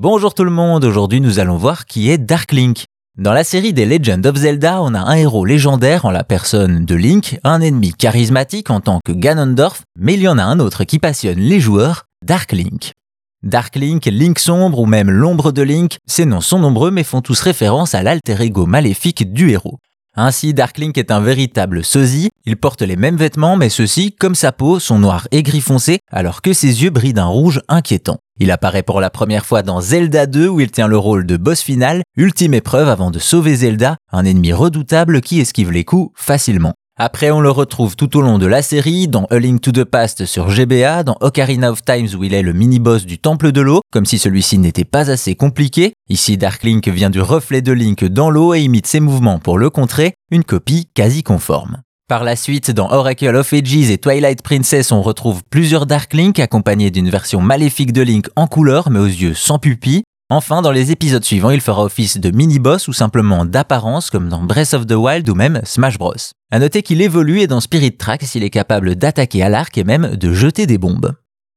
Bonjour tout le monde, aujourd'hui nous allons voir qui est Dark Link. Dans la série des Legend of Zelda, on a un héros légendaire en la personne de Link, un ennemi charismatique en tant que Ganondorf, mais il y en a un autre qui passionne les joueurs, Dark Link. Dark Link, Link sombre ou même l'ombre de Link, ces noms sont nombreux mais font tous référence à l'alter ego maléfique du héros. Ainsi, Darklink est un véritable sosie, il porte les mêmes vêtements mais ceux-ci, comme sa peau, sont noirs et gris foncé alors que ses yeux brillent d'un rouge inquiétant. Il apparaît pour la première fois dans Zelda 2 où il tient le rôle de boss final, ultime épreuve avant de sauver Zelda, un ennemi redoutable qui esquive les coups facilement. Après, on le retrouve tout au long de la série, dans A Link to the Past sur GBA, dans Ocarina of Times où il est le mini-boss du Temple de l'eau, comme si celui-ci n'était pas assez compliqué. Ici, Dark Link vient du reflet de Link dans l'eau et imite ses mouvements pour le contrer, une copie quasi conforme. Par la suite, dans Oracle of Ages et Twilight Princess, on retrouve plusieurs Dark Link accompagnés d'une version maléfique de Link en couleur mais aux yeux sans pupille. Enfin, dans les épisodes suivants, il fera office de mini-boss ou simplement d'apparence comme dans Breath of the Wild ou même Smash Bros. À noter qu'il évolue et dans Spirit Tracks, il est capable d'attaquer à l'arc et même de jeter des bombes.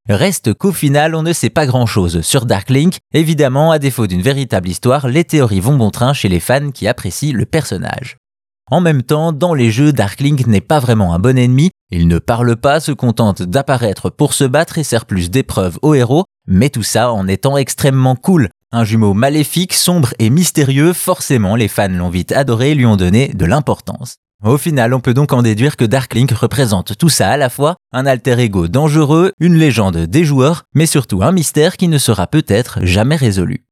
Reste qu'au final, on ne sait pas grand chose sur Dark Link. Évidemment, à défaut d'une véritable histoire, les théories vont bon train chez les fans qui apprécient le personnage. En même temps, dans les jeux, Dark Link n'est pas vraiment un bon ennemi, il ne parle pas, se contente d'apparaître pour se battre et sert plus d'épreuves aux héros, mais tout ça en étant extrêmement cool, un jumeau maléfique, sombre et mystérieux, forcément les fans l'ont vite adoré et lui ont donné de l'importance. Au final, on peut donc en déduire que Darklink représente tout ça à la fois, un alter ego dangereux, une légende des joueurs, mais surtout un mystère qui ne sera peut-être jamais résolu.